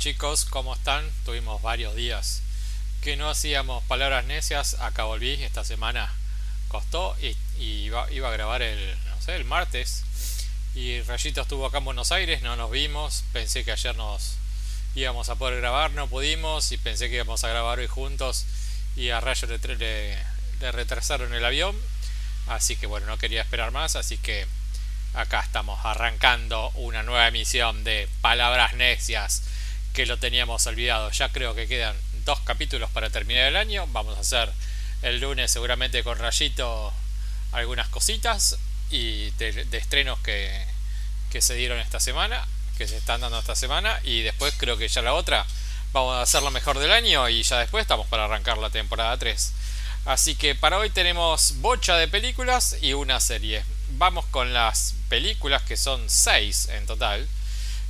chicos, ¿cómo están? Tuvimos varios días que no hacíamos palabras necias, acá volví, esta semana costó y, iba, a grabar el, no sé, el martes. Y Rayito estuvo acá en Buenos Aires, no nos vimos, pensé que ayer nos íbamos a poder grabar, no pudimos y pensé que íbamos a grabar hoy juntos y a Rayo le, retrasaron el avión, así que bueno, no quería esperar más, así que acá estamos arrancando una nueva emisión de Palabras Necias que lo teníamos olvidado. Ya creo que quedan dos capítulos para terminar el año. Vamos a hacer el lunes seguramente con Rayito algunas cositas y de, estrenos que, que se dieron esta semana, que se están dando esta semana. Y después creo que ya la otra vamos a hacer lo mejor del año y ya después estamos para arrancar la temporada 3. Así que para hoy tenemos bocha de películas y una serie. Vamos con las películas que son 6 en total.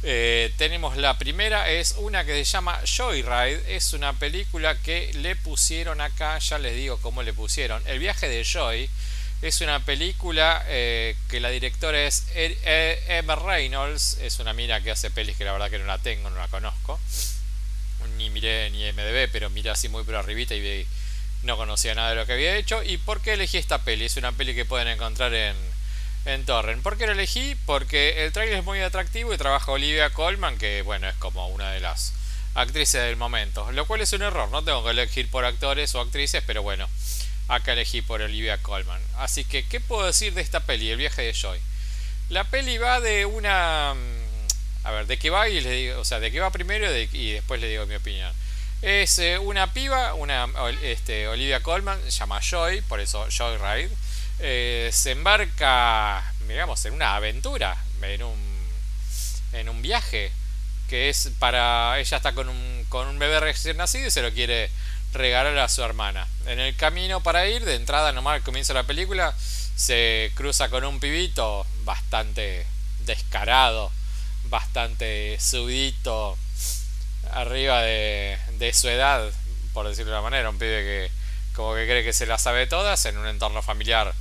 Eh, tenemos la primera, es una que se llama Joyride. Es una película que le pusieron acá, ya les digo cómo le pusieron. El viaje de Joy es una película eh, que la directora es e-, e-, Emma Reynolds. Es una mina que hace pelis que la verdad que no la tengo, no la conozco. Ni miré ni MDB, pero miré así muy por arribita y no conocía nada de lo que había hecho. ¿Y por qué elegí esta peli? Es una peli que pueden encontrar en en Torrent. ¿Por qué lo elegí? Porque el trailer es muy atractivo y trabaja Olivia Colman, que bueno, es como una de las actrices del momento. Lo cual es un error, no tengo que elegir por actores o actrices, pero bueno, acá elegí por Olivia Colman. Así que, ¿qué puedo decir de esta peli, El viaje de Joy? La peli va de una... Mm, a ver, ¿de qué va? Y les digo, o sea, ¿de qué va primero y después le digo mi opinión? Es eh, una piba, una este, Olivia Colman, se llama Joy, por eso Joyride eh, se embarca, digamos, en una aventura, en un, en un viaje, que es para, ella está con un, con un bebé recién nacido y se lo quiere regalar a su hermana. En el camino para ir, de entrada nomás comienza la película, se cruza con un pibito bastante descarado, bastante subidito, arriba de, de su edad, por decirlo de una manera, un pibe que como que cree que se la sabe todas en un entorno familiar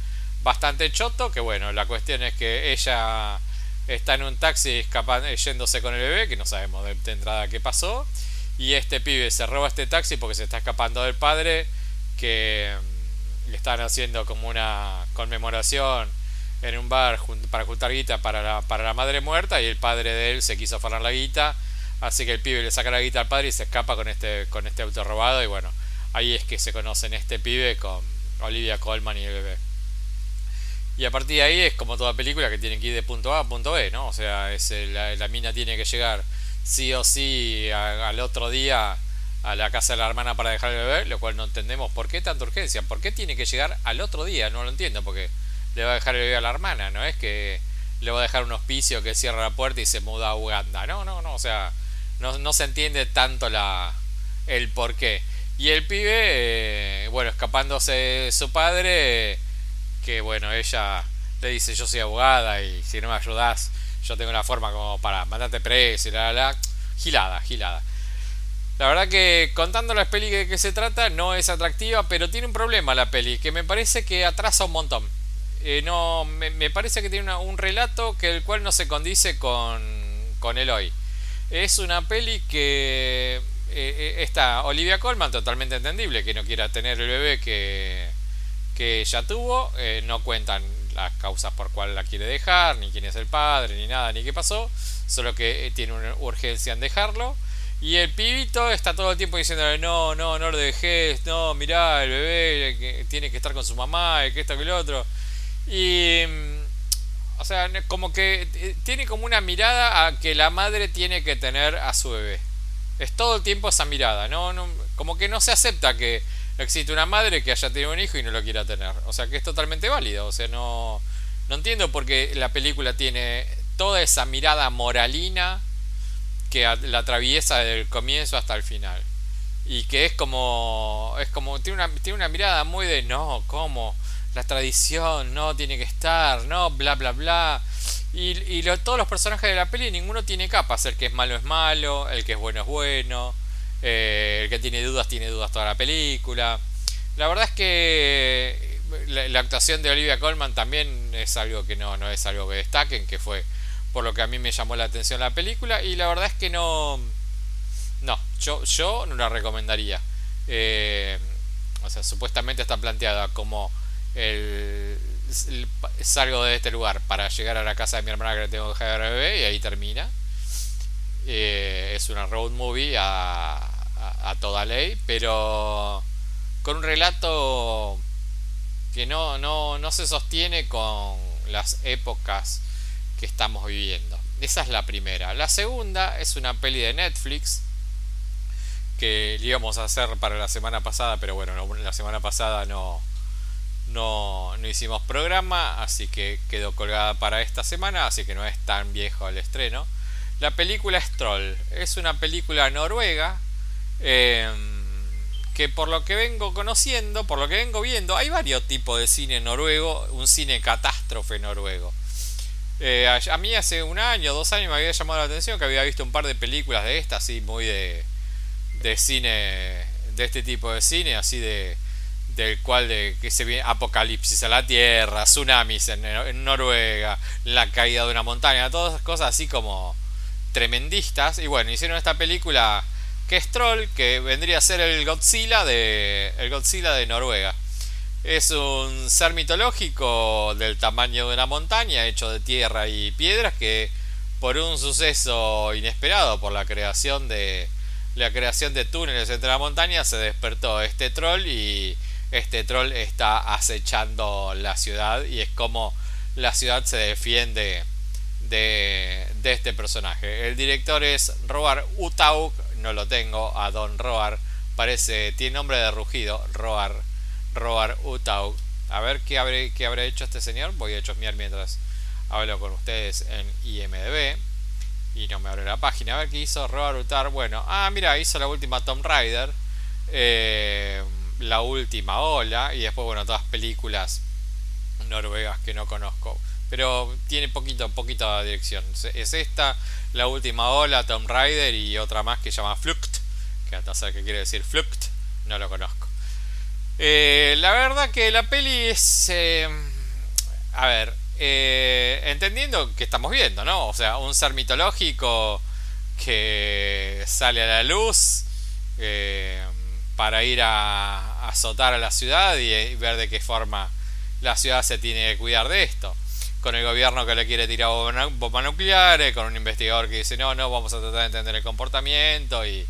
bastante choto, que bueno, la cuestión es que ella está en un taxi escapando, yéndose con el bebé, que no sabemos de, entrada qué pasó, y este pibe se roba este taxi porque se está escapando del padre, que le están haciendo como una conmemoración en un bar para juntar guita para la, para la madre muerta y el padre de él se quiso afanar la guita, así que el pibe le saca la guita al padre y se escapa con este, con este auto robado y bueno, ahí es que se conocen este pibe con Olivia Colman y el bebé. Y a partir de ahí es como toda película que tiene que ir de punto A a punto B, ¿no? O sea, es la, mina tiene que llegar sí o sí al otro día a la casa de la hermana para dejar el bebé, lo cual no entendemos por qué tanta urgencia. ¿Por qué tiene que llegar al otro día? No lo entiendo, porque le va a dejar el bebé a la hermana, no es que le va a dejar un hospicio que cierra la puerta y se muda a Uganda. No, no, no, o sea, no, no se entiende tanto la el por qué. Y el pibe, eh, bueno, escapándose de su padre que bueno, ella le dice yo soy abogada y si no me ayudas yo tengo una forma como para mandarte preso y la la la. Gilada, gilada. La verdad que contando la peli de que se trata no es atractiva, pero tiene un problema la peli, que me parece que atrasa un montón. Eh, no, me, parece que tiene un relato que el cual no se condice con, con el hoy. Es una peli que eh, eh, está Olivia Colman, totalmente entendible, que no quiera tener el bebé que, que ya tuvo, eh, no cuentan las causas por cuál la quiere dejar, ni quién es el padre, ni nada, ni qué pasó, solo que eh, tiene una urgencia en dejarlo. Y el pibito está todo el tiempo diciéndole, no, no, no lo dejes, no, mirá, el bebé tiene que estar con su mamá, y que esto, que lo otro. Y, mm, o sea, como que eh, tiene como una mirada a que la madre tiene que tener a su bebé. Es todo el tiempo esa mirada, no como que no se acepta que existe una madre que haya tenido un hijo y no lo quiera tener. O sea que es totalmente válido. O sea, no, no entiendo por qué la película tiene toda esa mirada moralina que la atraviesa desde el comienzo hasta el final. Y que es como. Es como. Tiene una, tiene una mirada muy de no, ¿cómo? La tradición, no, tiene que estar, no, bla, bla, bla. Y, y todos los personajes de la peli, ninguno tiene capas. El que es malo es malo, el que es bueno es bueno. Eh, el que tiene dudas tiene dudas toda la película. La verdad es que la, actuación de Olivia Colman también es algo que no, no es algo que destaquen, que fue por lo que a mí me llamó la atención la película. Y la verdad es que no, No, yo, yo no la recomendaría. Eh, o sea, supuestamente está planteada como el, salgo de este lugar para llegar a la casa de mi hermana que le tengo que dejar bebé y ahí termina. Eh, es una road movie a, a, toda ley, pero con un relato que no, no, no se sostiene con las épocas que estamos viviendo. Esa es la primera. La segunda es una peli de Netflix que le íbamos a hacer para la semana pasada, pero bueno, la semana pasada no, no, no hicimos programa, así que quedó colgada para esta semana, así que no es tan viejo el estreno. La película es Troll, es una película noruega em, que por lo que vengo conociendo, por lo que vengo viendo, hay varios tipos de cine noruego, un cine catástrofe noruego. Eh, a, mí hace un año, dos años me había llamado la atención que había visto un par de películas de estas, así muy de, de cine, de este tipo de cine, así de del cual de que se viene apocalipsis a la tierra, tsunamis en, Noruega, la caída de una montaña, todas esas cosas así como tremendistas. Y bueno, hicieron esta película que es Troll, que vendría a ser el Godzilla de el Godzilla de Noruega. Es un ser mitológico del tamaño de una montaña, hecho de tierra y piedras, que por un suceso inesperado, por la creación de la creación de túneles entre la montaña, se despertó este troll y este troll está acechando la ciudad y es como la ciudad se defiende de, este personaje. El director es Roar Utauk, no lo tengo, a Don Roar, parece, tiene nombre de rugido, Roar Roar Utau. A ver qué habré, qué habrá hecho este señor. Voy a chosmear mientras hablo con ustedes en IMDB. Y no me abre la página. A ver qué hizo Roar Utau. Bueno, ah, mira, hizo la última Tomb Raider. Eh, la última ola. Y después, bueno, todas películas noruegas que no conozco. Pero tiene poquito, poquita dirección. Es esta, la última ola, Tomb Raider y otra más que se llama Flucht. Que hasta saber qué quiere decir Flucht. No lo conozco. Eh, la verdad que la peli es... Eh, a ver, eh, entendiendo que estamos viendo, ¿no? O sea, un ser mitológico que sale a la luz para ir a, azotar a la ciudad y, ver de qué forma la ciudad se tiene que cuidar de esto. Con el gobierno que le quiere tirar bombas nucleares, con un investigador que dice no, no, vamos a tratar de entender el comportamiento y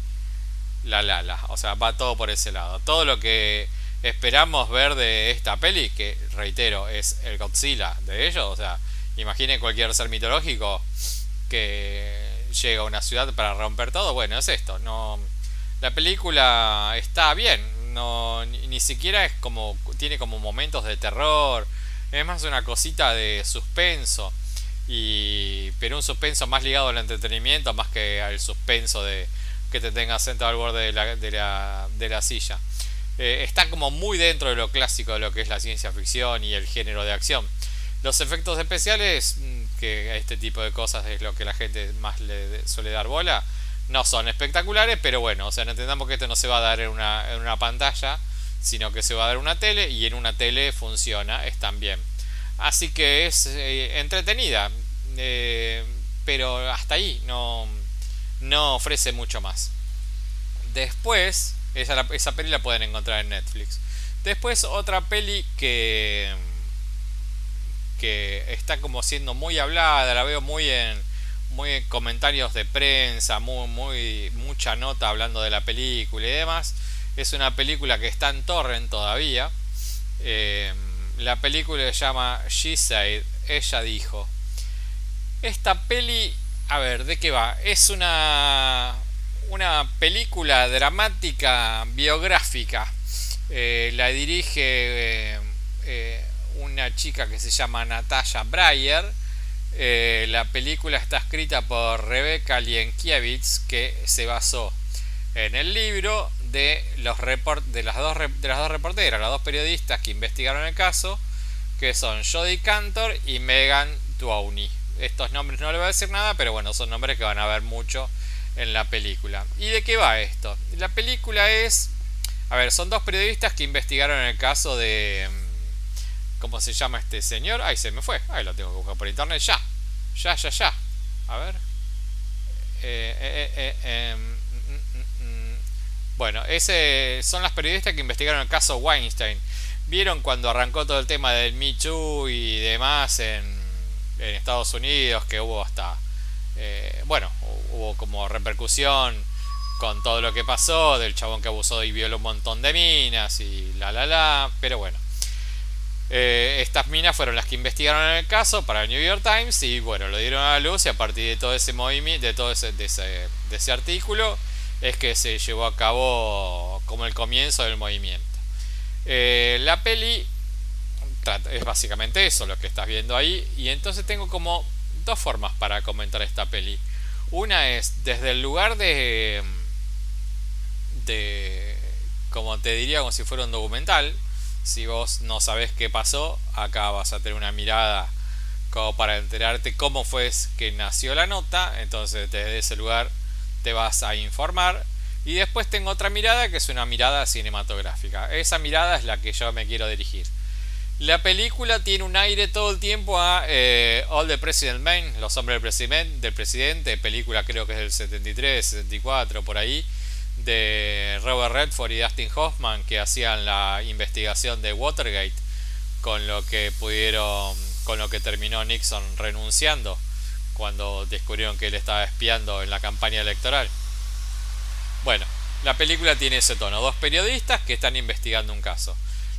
la la la. O sea, va todo por ese lado. Todo lo que esperamos ver de esta peli, que reitero, es el Godzilla de ellos. O sea, imaginen cualquier ser mitológico que llega a una ciudad para romper todo. Bueno, es esto. No, la película está bien. No, ni, siquiera es como tiene como momentos de terror. Es más una cosita de suspenso. Y, pero un suspenso más ligado al entretenimiento más que al suspenso de que te tengas sentado al borde de la, de la, de la silla. Eh, está como muy dentro de lo clásico de lo que es la ciencia ficción y el género de acción. Los efectos especiales, mm, que a este tipo de cosas es lo que la gente más le suele dar bola, no son espectaculares, pero bueno, o sea, entendamos que esto no se va a dar en una, en una pantalla, sino que se va a dar una tele y en una tele funciona, están bien. Así que es eh, entretenida, eh, pero hasta ahí no, no ofrece mucho más. Después, esa, esa peli la pueden encontrar en Netflix. Después otra peli que que está como siendo muy hablada, la veo muy en muy en comentarios de prensa, muy muy mucha nota hablando de la película y demás. Es una película que está en torrent todavía. Eh, la película se llama She Said, ella dijo. Esta peli, a ver, ¿de qué va? Es una una película dramática biográfica. Eh, la dirige eh, una chica que se llama Natalia Breyer. la película está escrita por Rebecca Lienkiewicz, que se basó en el libro de, los report de, las dos, de las dos reporteras, las dos periodistas que investigaron el caso, que son Jodie Cantor y Megan Downey. Estos nombres no le voy a decir nada, pero bueno, son nombres que van a ver mucho en la película. ¿Y de qué va esto? La película es... A ver, son dos periodistas que investigaron el caso de... Mm, ¿Cómo se llama este señor? Ay, se me fue. Ay, lo tengo que buscar por internet. Ya. Ya, ya, ya. A ver. Eh, eh, eh, em, mm, Bueno, ese son las periodistas que investigaron el caso Weinstein. ¿Vieron cuando arrancó todo el tema del Me Too y demás en, en Estados Unidos? Que hubo hasta, eh, bueno, hubo como repercusión con todo lo que pasó, del chabón que abusó y violó un montón de minas y la la la, pero bueno. Eh, estas minas fueron las que investigaron el caso para el New York Times y bueno, lo dieron a la luz y a partir de todo ese movimiento, de todo ese, de ese, de ese artículo, es que se llevó a cabo como el comienzo del movimiento. Eh, la peli es básicamente eso lo que estás viendo ahí y entonces tengo como dos formas para comentar esta peli. Una es desde el lugar de de como te diría como si fuera un documental, si vos no sabes qué pasó, acá vas a tener una mirada como para enterarte cómo fue que nació la nota. Entonces desde ese lugar te vas a informar. Y después tengo otra mirada que es una mirada cinematográfica. Esa mirada es la que yo me quiero dirigir. La película tiene un aire todo el tiempo a eh, All the President Men, Los Hombres del del Presidente, película creo que es del 73, 74, por ahí de Robert Redford y Dustin Hoffman que hacían la investigación de Watergate con lo que pudieron con lo que terminó Nixon renunciando cuando descubrieron que él estaba espiando en la campaña electoral. Bueno, la película tiene ese tono, dos periodistas que están investigando un caso.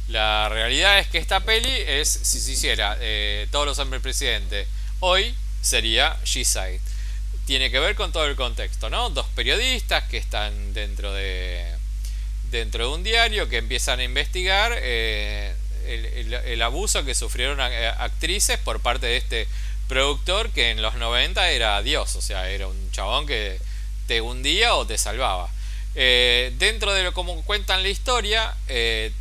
La realidad es que esta peli es, si se hiciera eh, todos los hombres presidente hoy, sería G-Side tiene que ver con todo el contexto, ¿no? Dos periodistas que están dentro de dentro de un diario que empiezan a investigar eh, el, abuso que sufrieron eh, actrices por parte de este productor que en los 90 era Dios, o sea, era un chabón que te hundía o te salvaba. Eh, dentro de lo como cuentan la historia,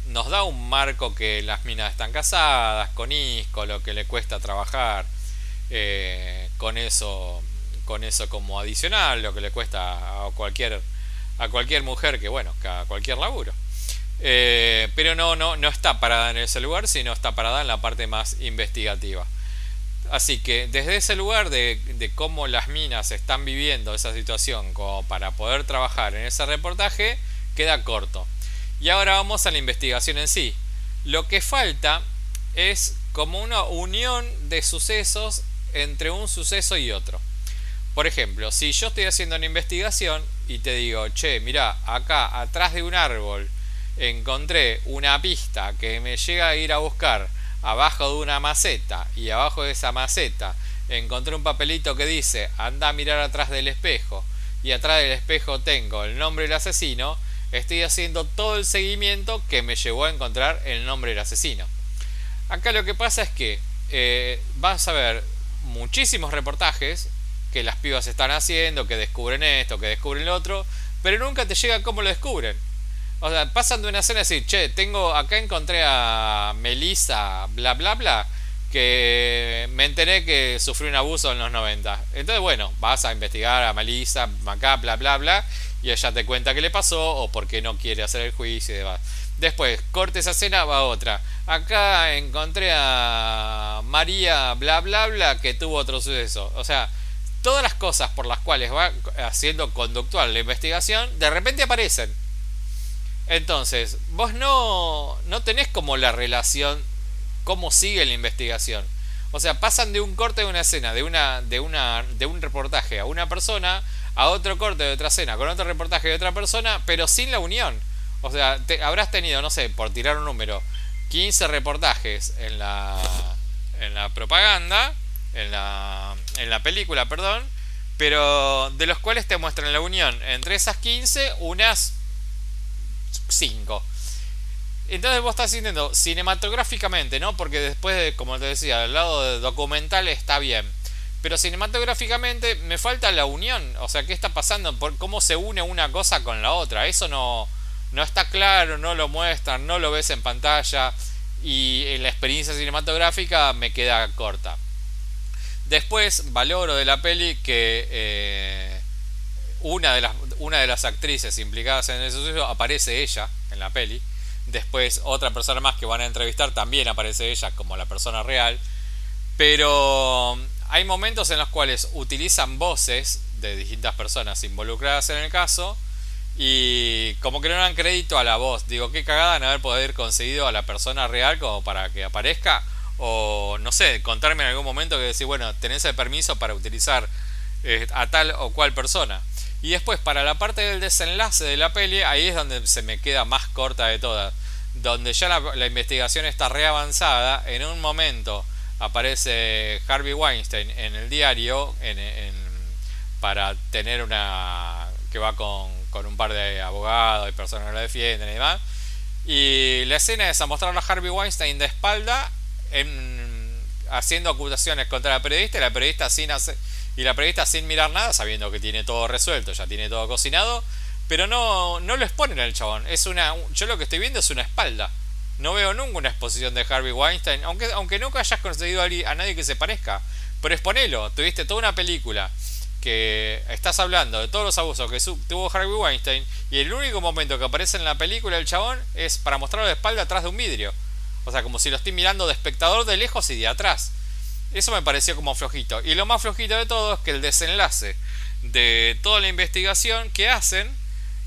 nos da un marco que las minas están casadas, con hijos, lo que le cuesta trabajar, con eso con eso como adicional, lo que le cuesta a cualquier, a cualquier mujer que, bueno, a cualquier laburo. Eh, pero no, no, no está parada en ese lugar, sino está parada en la parte más investigativa. Así que desde ese lugar de, cómo las minas están viviendo esa situación como para poder trabajar en ese reportaje, queda corto. Y ahora vamos a la investigación en sí. Lo que falta es como una unión de sucesos entre un suceso y otro. Por ejemplo, si yo estoy haciendo una investigación y te digo, che, mira, acá atrás de un árbol encontré una pista que me llega a ir a buscar abajo de una maceta y abajo de esa maceta encontré un papelito que dice anda a mirar atrás del espejo y atrás del espejo tengo el nombre del asesino, estoy haciendo todo el seguimiento que me llevó a encontrar el nombre del asesino. Acá lo que pasa es que eh, vas a ver muchísimos reportajes que las pibas están haciendo, que descubren esto, que descubren lo otro, pero nunca te llega cómo lo descubren. O sea, pasan de una escena así, che, tengo, acá encontré a Melissa, bla, bla, bla, que me enteré que sufrió un abuso en los 90. Entonces, bueno, vas a investigar a Melissa, acá, bla, bla, bla, y ella te cuenta qué le pasó o por qué no quiere hacer el juicio y demás. Después, corte esa escena, va otra. Acá encontré a María, bla, bla, bla, que tuvo otro suceso. O sea, todas las cosas por las cuales va haciendo conductual la investigación, de repente aparecen. Entonces, vos no, no tenés como la relación, cómo sigue la investigación. O sea, pasan de un corte de una escena, de, una, de, una, de un reportaje a una persona, a otro corte de otra escena, con otro reportaje de otra persona, pero sin la unión. O sea, te, habrás tenido, no sé, por tirar un número, 15 reportajes en la, en la propaganda en la, en la película, perdón, pero de los cuales te muestran la unión entre esas 15, unas 5. Entonces vos estás sintiendo cinematográficamente, ¿no? Porque después, de, como te decía, al lado de documental está bien. Pero cinematográficamente me falta la unión. O sea, ¿qué está pasando? ¿Por ¿Cómo se une una cosa con la otra? Eso no, no está claro, no lo muestran, no lo ves en pantalla. Y en la experiencia cinematográfica me queda corta. Después valoro de la peli que eh, una, de las, una de las actrices implicadas en el suceso aparece ella en la peli. Después otra persona más que van a entrevistar también aparece ella como la persona real. Pero hay momentos en los cuales utilizan voces de distintas personas involucradas en el caso Y como que no dan crédito a la voz. Digo, qué cagada no haber poder conseguido a la persona real como para que aparezca. O no sé, contarme en algún momento que decir, bueno, tenés el permiso para utilizar eh, a tal o cual persona. Y después, para la parte del desenlace de la peli, ahí es donde se me queda más corta de todas. Donde ya la, investigación está reavanzada, en un momento aparece Harvey Weinstein en el diario para tener una. que va con, con, un par de abogados y personas que lo defienden y demás. Y la escena es a mostrar a Harvey Weinstein de espalda en, haciendo acusaciones contra la periodista y la periodista sin hacer y la periodista sin mirar nada, sabiendo que tiene todo resuelto, ya tiene todo cocinado, pero no, no lo exponen al chabón. Es una, yo lo que estoy viendo es una espalda. No veo nunca una exposición de Harvey Weinstein, aunque, aunque nunca hayas conseguido a nadie que se parezca. Pero exponelo, tuviste toda una película que estás hablando de todos los abusos que tuvo Harvey Weinstein y el único momento que aparece en la película el chabón es para mostrarlo de espalda atrás de un vidrio. O sea, como si lo estoy mirando de espectador de lejos y de atrás. Eso me pareció como flojito. Y lo más flojito de todo es que el desenlace de toda la investigación que hacen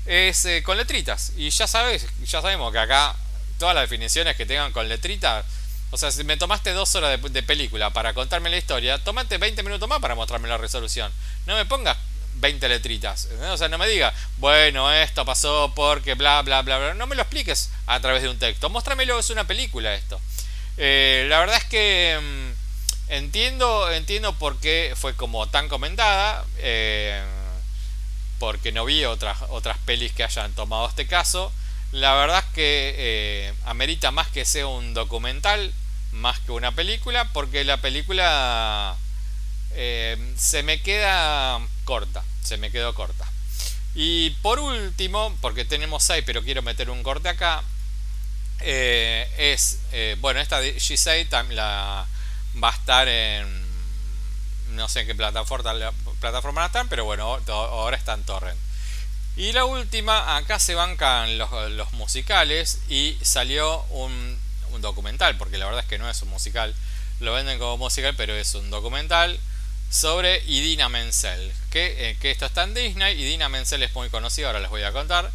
es eh, con letritas. Y ya sabes, ya sabemos que acá todas las definiciones que tengan con letritas. O sea, si me tomaste dos horas de, película para contarme la historia, tomate 20 minutos más para mostrarme la resolución. No me pongas 20 letritas. O sea, no me digas, bueno, esto pasó porque bla, bla, bla, bla. No me lo expliques a través de un texto. Muéstramelo, es una película esto. Eh, la verdad es que mm, Entiendo, entiendo por qué fue como tan comentada, eh, porque no vi otras, otras pelis que hayan tomado este caso. La verdad es que eh, amerita más que sea un documental, más que una película, porque la película eh, se me queda corta, se me quedó corta. Y por último, porque tenemos 6, pero quiero meter un corte acá, es, bueno, esta de She la va a estar en no sé en qué plataforma, plataforma están, pero bueno, ahora está en Torrent. Y la última, acá se bancan los, musicales y salió un, documental, porque la verdad es que no es un musical, lo venden como musical, pero es un documental sobre Idina Menzel, que, eh, que esto está en Disney, Idina Menzel es muy conocida, ahora les voy a contar.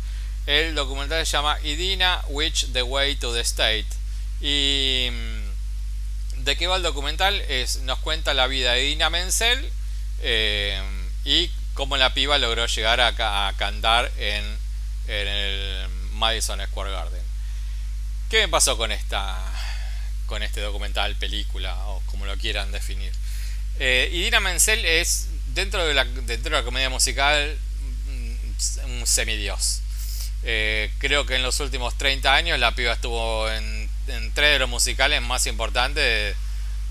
El documental se llama Idina Which the Way to the State. Y ¿De qué va el documental? Es, nos cuenta la vida de Dina Menzel eh, y cómo la piba logró llegar a, a cantar en, el Madison Square Garden. ¿Qué me pasó con esta con este documental, película o como lo quieran definir? Eh, y Dina Menzel es dentro de la dentro de la comedia musical un semidios. Eh, creo que en los últimos 30 años la piba estuvo en en tres de los musicales más importantes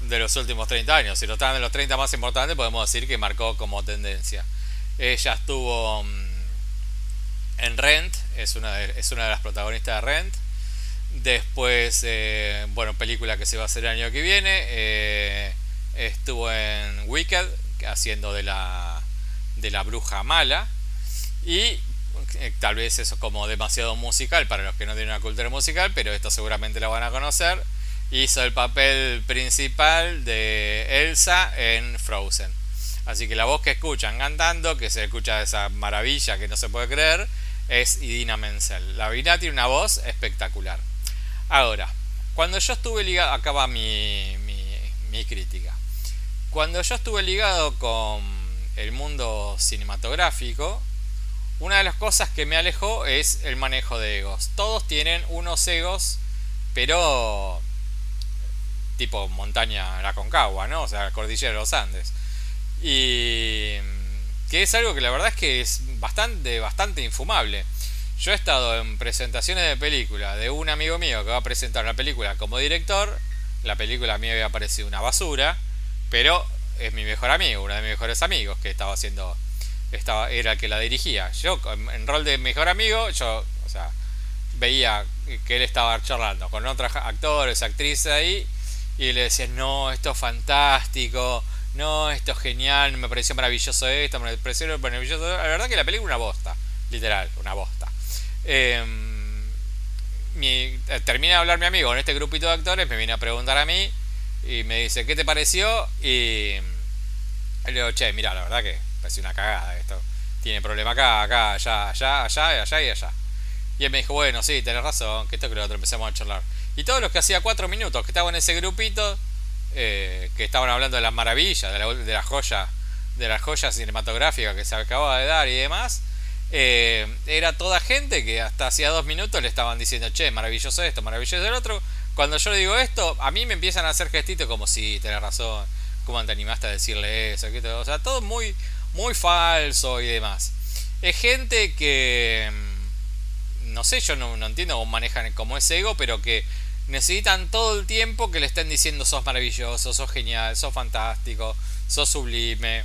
de, los últimos 30 años. Si lo están en los 30 más importantes, podemos decir que marcó como tendencia. Ella estuvo mm, en Rent, es una, de, es una de las protagonistas de Rent. Después, eh, bueno, película que se va a hacer el año que viene. Eh, estuvo en Wicked, haciendo de la, de la bruja mala. Y eh, tal vez eso es como demasiado musical para los que no tienen una cultura musical, pero esto seguramente lo van a conocer. Hizo el papel principal de Elsa en Frozen. Así que la voz que escuchan cantando, que se escucha esa maravilla que no se puede creer, es Idina Menzel. La Vina tiene una voz espectacular. Ahora, cuando yo estuve ligado, acá va mi, mi crítica. Cuando yo estuve ligado con el mundo cinematográfico, una de las cosas que me alejó es el manejo de egos. Todos tienen unos egos, pero tipo montaña la Concagua, ¿no? O sea, cordillera de los Andes. Y que es algo que la verdad es que es bastante, bastante infumable. Yo he estado en presentaciones de película de un amigo mío que va a presentar una película como director. La película a mí había parecido una basura, pero es mi mejor amigo, uno de mis mejores amigos que estaba haciendo estaba, era el que la dirigía. Yo, en rol de mejor amigo, yo, o sea, veía que él estaba charlando con otros actores, actrices ahí, y le decía, no, esto es fantástico, no, esto es genial, me pareció maravilloso esto, me pareció maravilloso. La verdad que la película es una bosta, literal, una bosta. Em, eh, termina de hablar mi amigo con este grupito de actores, me viene a preguntar a mí y me dice, ¿qué te pareció? Y le digo, che, mira, la verdad que pareció una cagada esto. tiene problema acá, acá, allá, allá, allá, allá y allá. Y él me dijo, bueno, sí, tenés razón, que esto que lo otro empezamos a charlar. Y todos los que hacía cuatro minutos que estaban en ese grupito, eh, que estaban hablando de las maravillas, de la, de la joya, de la joya cinematográfica que se acababa de dar y demás, eh, era toda gente que hasta hacía dos minutos le estaban diciendo, che, maravilloso esto, maravilloso el otro. Cuando yo le digo esto, a mí me empiezan a hacer gestitos como, sí, tenés razón, ¿cómo te animaste a decirle eso? O sea, todo muy, muy falso y demás. Es gente que, mm, no sé, yo no, entiendo cómo manejan como ese ego, pero que necesitan todo el tiempo que le estén diciendo sos maravilloso, sos genial, sos fantástico, sos sublime.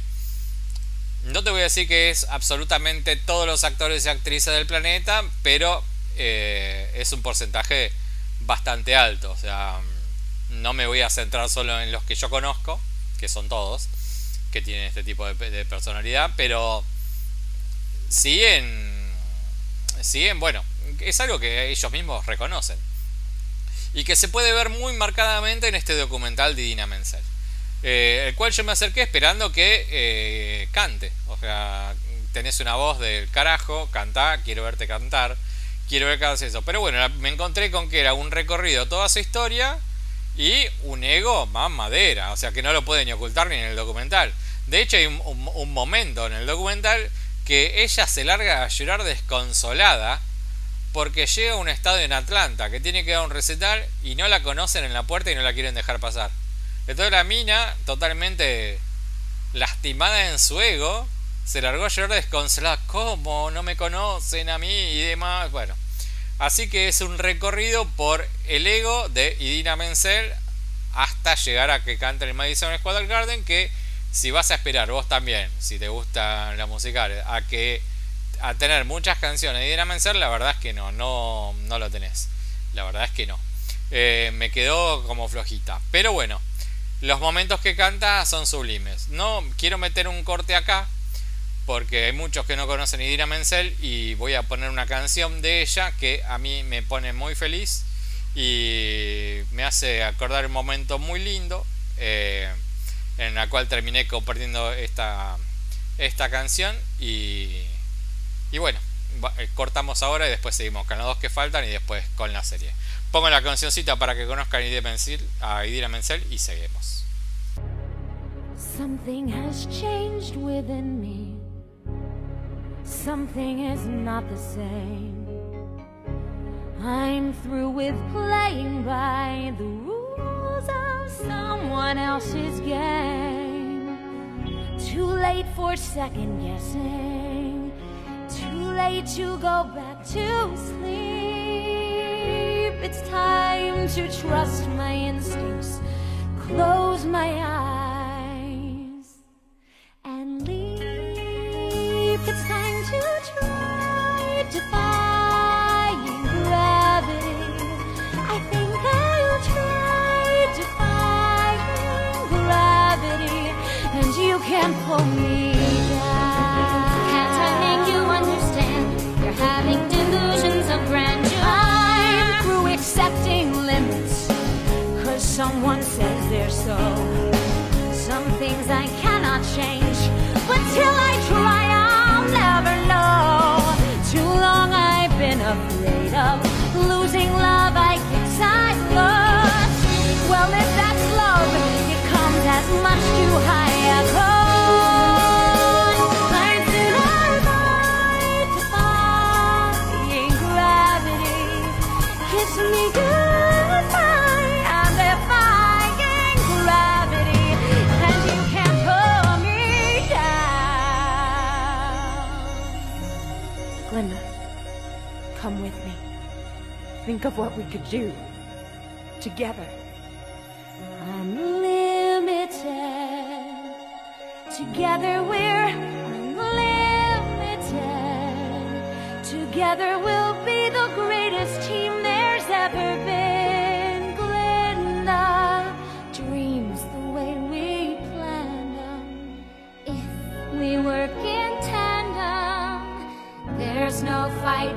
No te voy a decir que es absolutamente todos los actores y actrices del planeta, pero eh, es un porcentaje bastante alto. O sea, no me voy a centrar solo en los que yo conozco, que son todos, que tienen este tipo de, personalidad, pero siguen, siguen, bueno, es algo que ellos mismos reconocen. Y que se puede ver muy marcadamente en este documental de Dina Menzel. Eh, el cual yo me acerqué esperando que eh, cante. O sea, tenés una voz del carajo, canta, quiero verte cantar, quiero ver que haces eso. Pero bueno, me encontré con que era un recorrido toda su historia y un ego más madera, o sea que no lo puede ni ocultar ni en el documental. De hecho hay un, momento en el documental que ella se larga a llorar desconsolada porque llega a un estadio en Atlanta que tiene que dar un recital y no la conocen en la puerta y no la quieren dejar pasar. Entonces la mina, totalmente lastimada en su ego, se largó a llorar desconsolada. ¿Cómo? No me conocen a mí y demás. Bueno, así que es un recorrido por el ego de Idina Menzel hasta llegar a que cante el Madison Square Garden. Que si vas a esperar vos también, si te gusta la musical, a que a tener muchas canciones de Menzel, la verdad es que no, no, no lo tenés. La verdad es que no. Eh, me quedó como flojita. Pero bueno, los momentos que canta son sublimes. No quiero meter un corte acá porque hay muchos que no conocen Idina Menzel y voy a poner una canción de ella que a mí me pone muy feliz y me hace acordar un momento muy lindo eh, en la cual terminé compartiendo esta, canción y, bueno, eh, cortamos ahora y después seguimos con los dos que faltan y después con la serie. Pongo la cancioncita para que conozcan a Idina Menzel y seguimos. Something has changed within me. Something is not the same. I'm through with playing by the rules someone else's game. Too late for second guessing. Too late to go back to sleep. It's time to trust my instincts. Close my eyes someone says they're so. Some things I cannot change, but till I try, I'll never know. Too long I've been afraid of losing love. I I lost. Well, if that's love, it comes as much too high Think of what we could do together. Unlimited. Together we're unlimited. Together we'll be the greatest team there's ever been. Glinda dreams the way we planned them. If we work in tandem, there's no fight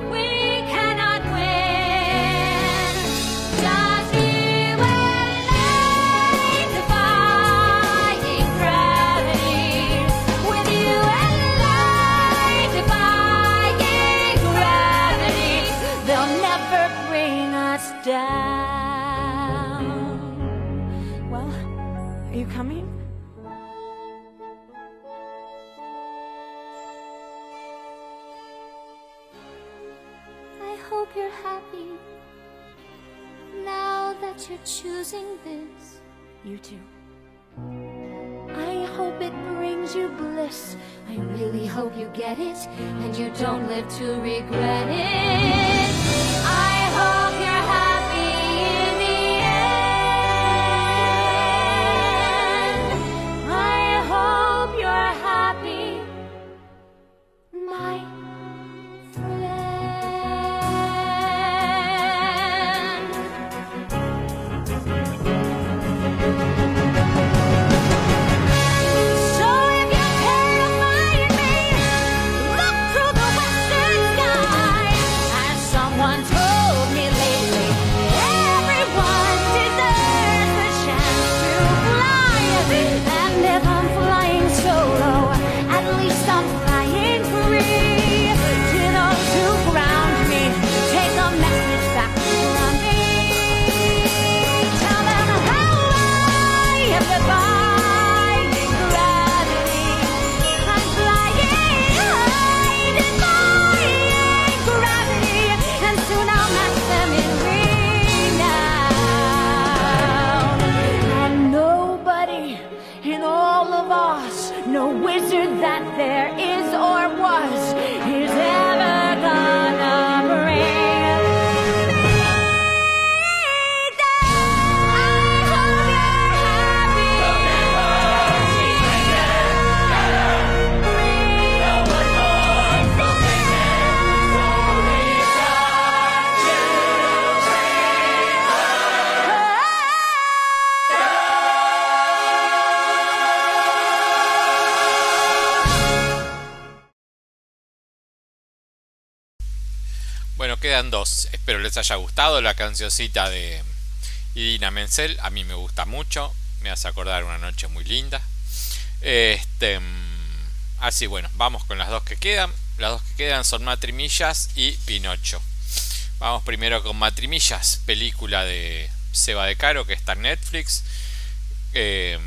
choosing this. You too. I hope it brings you bliss. I really hope you get it and you don't live to regret it. I hope you're happy quedan dos. Espero les haya gustado la cancioncita de Idina Menzel. A mí me gusta mucho. Me hace acordar una noche muy linda. Este, mm, así bueno, vamos con las dos que quedan. Las dos que quedan son Matrimillas y Pinocho. Vamos primero con Matrimillas, película de Seba de Caro que está en Netflix. Eh,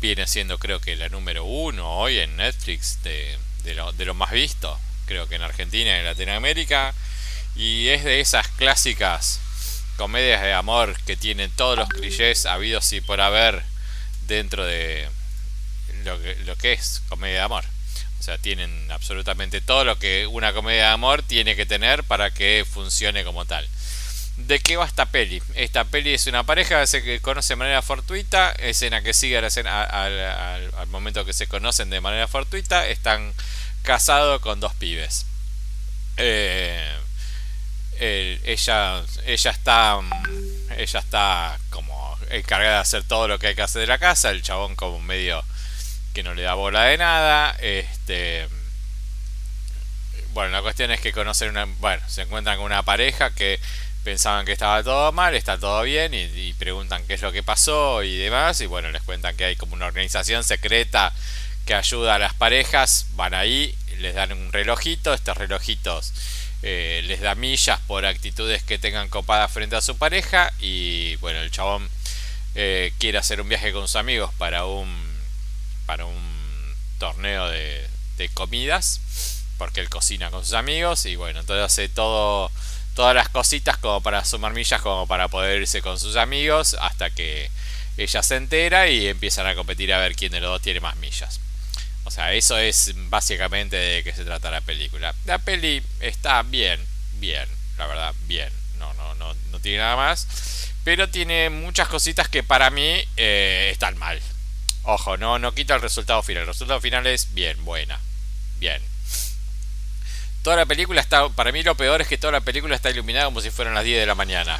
viene siendo creo que la número uno hoy en Netflix de, de lo, de lo más visto. Creo que en Argentina y en Latinoamérica. Y es de esas clásicas comedias de amor que tienen todos los clichés habidos y por haber dentro de lo que, lo que es comedia de amor. O sea, tienen absolutamente todo lo que una comedia de amor tiene que tener para que funcione como tal. ¿De qué va esta peli? Esta peli es una pareja que se conoce de manera fortuita, escena que sigue la escena- al, al- al momento que se conocen de manera fortuita, están casados con dos pibes. Eh, el- ella ella está mm, ella está como encargada de hacer todo lo que hay que hacer de la casa el chabón como medio que no le da bola de nada este bueno la cuestión es que conocen una bueno se encuentran con una pareja que pensaban que estaba todo mal está todo bien y, y preguntan qué es lo que pasó y demás y bueno les cuentan que hay como una organización secreta que ayuda a las parejas van ahí les dan un relojito estos relojitos eh, les da millas por actitudes que tengan copadas frente a su pareja y bueno el chabón eh, quiere hacer un viaje con sus amigos para un para un torneo de, de comidas porque él cocina con sus amigos y bueno entonces hace todo todas las cositas como para sumar millas como para poder irse con sus amigos hasta que ella se entera y empiezan a competir a ver quién de los dos tiene más millas o sea, eso es básicamente de qué se trata la película. La peli está bien, bien, la verdad, bien. No, no, no, no tiene nada más. Pero tiene muchas cositas que para mí eh, están mal. Ojo, no, no quita el resultado final. El resultado final es bien, buena. Bien. Toda la película está. Para mí lo peor es que toda la película está iluminada como si fueran las 10 de la mañana.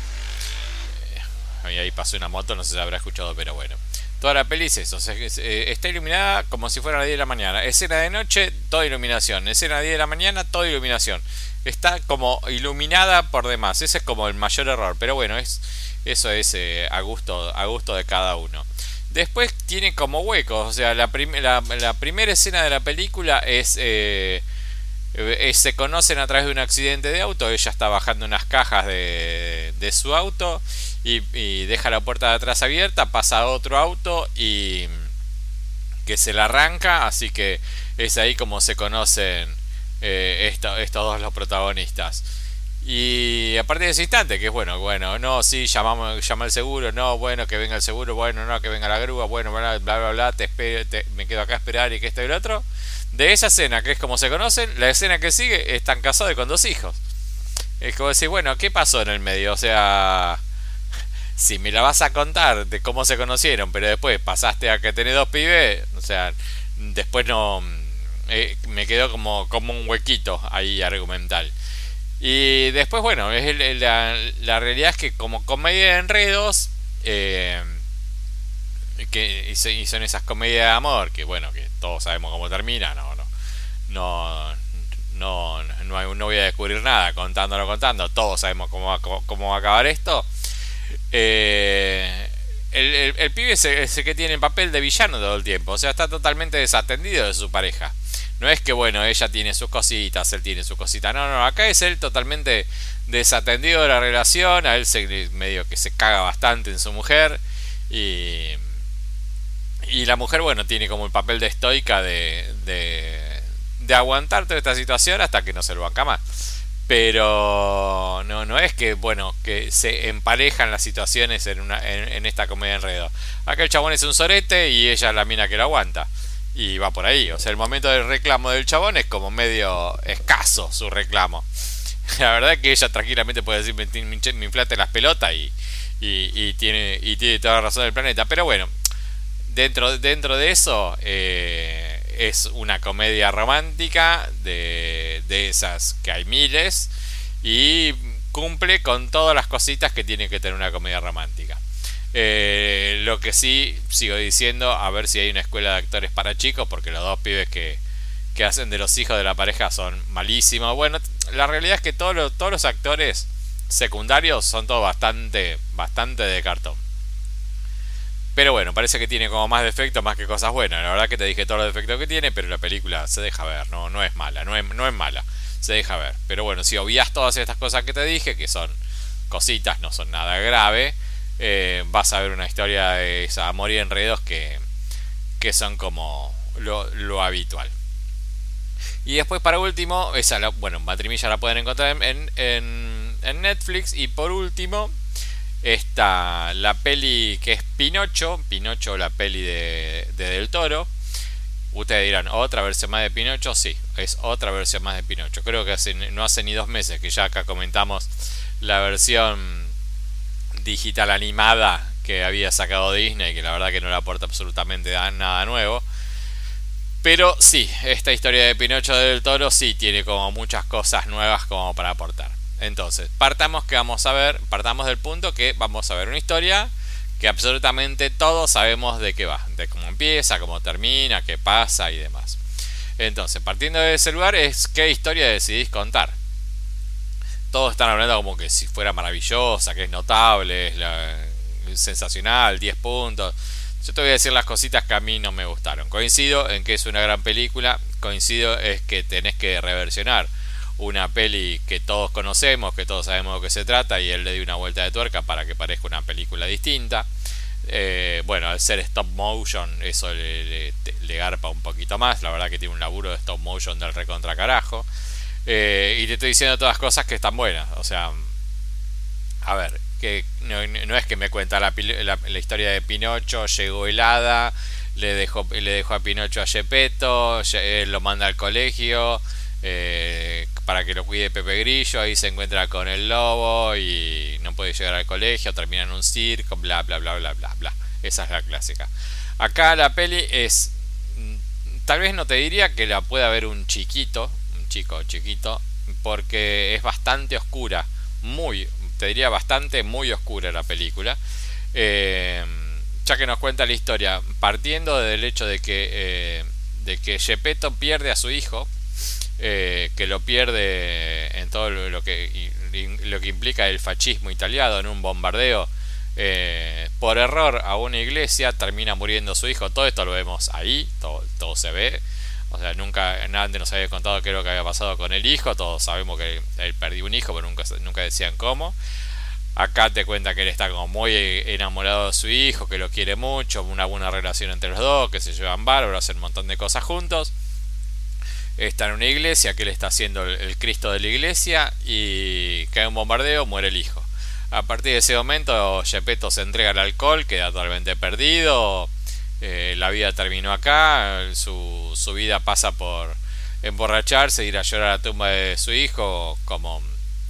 Eh, ahí pasó una moto, no se habrá escuchado, pero bueno. Toda la peli es eso, eh, está iluminada como si fuera las 10 de la mañana. Escena de noche, toda iluminación. Escena de 10 de la mañana, toda iluminación. Está como iluminada por demás. Ese es como el mayor error. Pero bueno, es eso es eh, a, gusto, a gusto de cada uno. Después tiene como huecos. O sea, la, prim la, la primera escena de la película es... Eh, se conocen a través de un accidente de auto. Ella está bajando unas cajas de su auto y, deja la puerta de atrás abierta. Pasa otro auto y que se la arranca. Así que es ahí como se conocen eh, esto, estos dos los protagonistas. Y a partir de ese instante, que es bueno, bueno, no, sí, llamamos, llama el seguro, no, bueno, que venga el seguro, bueno, no, que venga la grúa, bueno, bla, bla, bla, bla te, espero, me quedo acá a esperar y que esto y lo otro. De esa escena, que es como se conocen, la escena que sigue están casados y con dos hijos. Es como decir, bueno, ¿qué pasó en el medio? O sea, si me la vas a contar de cómo se conocieron, pero después pasaste a que tenés dos pibes, o sea, después no... Eh, me quedó como, como un huequito ahí argumental. Y después, bueno, es la, la, realidad es que como comedia de enredos, eh, que, son esas comedias de amor, que bueno, que todos sabemos cómo termina, no, no, no, no, no, no voy a descubrir nada contándolo, contando, todos sabemos cómo va, cómo, va a acabar esto. Eh, el, pibe es el, que tiene el papel de villano todo el tiempo, o sea, está totalmente desatendido de su pareja. No es que, bueno, ella tiene sus cositas, él tiene sus cositas. No, no, acá es él totalmente desatendido de la relación. A él se, medio que se caga bastante en su mujer. Y, y la mujer, bueno, tiene como el papel de estoica de, de, aguantar toda esta situación hasta que no se lo banca más. Pero no, no es que, bueno, que se emparejan las situaciones en, una, en, esta comedia enredo. Acá el chabón es un sorete y ella es la mina que lo aguanta. Y va por ahí. O sea, el momento del reclamo del chabón es como medio escaso su reclamo. La verdad es que ella tranquilamente puede decir, me, me inflate las pelotas y, y, tiene, y tiene toda la razón del planeta. Pero bueno, dentro, dentro de eso eh, es una comedia romántica de, de esas que hay miles y cumple con todas las cositas que tiene que tener una comedia romántica. Eh, lo que sí sigo diciendo, a ver si hay una escuela de actores para chicos, porque los dos pibes que, que hacen de los hijos de la pareja son malísimos. Bueno, la realidad es que todos los, todos los actores secundarios son todos bastante, bastante de cartón. Pero bueno, parece que tiene como más defectos más que cosas buenas. La verdad que te dije todos los defectos que tiene, pero la película se deja ver, no, no es mala, no es, no es mala, se deja ver. Pero bueno, si obvias todas estas cosas que te dije, que son cositas, no son nada grave, eh, vas a ver una historia de esa amor y enredos que, que son como lo, habitual. Y después para último, esa la, bueno, Matrimilla la pueden encontrar en, en, en, Netflix. Y por último, está la peli que es Pinocho, Pinocho la peli de, de Del Toro. Ustedes dirán, ¿otra versión más de Pinocho? Sí, es otra versión más de Pinocho. Creo que no hace ni dos meses que ya acá comentamos la versión digital animada que había sacado Disney, que la verdad que no le aporta absolutamente nada nuevo. Pero sí, esta historia de Pinocho del Toro sí tiene como muchas cosas nuevas como para aportar. Entonces, partamos que vamos a ver, partamos del punto que vamos a ver una historia que absolutamente todos sabemos de qué va, de cómo empieza, cómo termina, qué pasa y demás. Entonces, partiendo de ese lugar es qué historia decidís contar todos están hablando como que si fuera maravillosa, que es notable, es, sensacional, 10 puntos. Yo te voy a decir las cositas que a mí no me gustaron. Coincido en que es una gran película, coincido es que tenés que reversionar una peli que todos conocemos, que todos sabemos de qué se trata y él le dio una vuelta de tuerca para que parezca una película distinta. Eh, bueno, al ser stop motion, eso le, garpa un poquito más. La verdad que tiene un laburo de stop motion del recontra carajo. Eh, y te estoy diciendo todas cosas que están buenas. O sea, a ver, que no, es que me cuenta la, la, historia de Pinocho, llegó helada, le dejó, le dejó a Pinocho a Gepetto, lo manda al colegio eh, para que lo cuide Pepe Grillo, ahí se encuentra con el lobo y no puede llegar al colegio, termina en un circo, bla, bla, bla, bla, bla, bla. Esa es la clásica. Acá la peli es, mm, tal vez no te diría que la pueda ver un chiquito, chico, chiquito, porque es bastante oscura, muy, te diría bastante, muy oscura la película. Eh, ya que nos cuenta la historia, partiendo del hecho de que, eh, de que Gepetto pierde a su hijo, eh, que lo pierde en todo lo que, lo que implica el fascismo italiano en un bombardeo por error a una iglesia, termina muriendo su hijo. Todo esto lo vemos ahí, todo, todo se ve. O sea, nunca nadie nos había contado qué es lo que había pasado con el hijo. Todos sabemos que él perdió un hijo, pero nunca, nunca decían cómo. Acá te cuenta que él está como muy enamorado de su hijo, que lo quiere mucho, una buena relación entre los dos, que se llevan bárbaro, hacen un montón de cosas juntos. Está en una iglesia que él está haciendo el, Cristo de la iglesia y cae un bombardeo, muere el hijo. A partir de ese momento, Gepetto se entrega al alcohol, queda totalmente perdido. Eh, la vida terminó acá, su, su vida pasa por emborracharse, ir a llorar a la tumba de su hijo, como,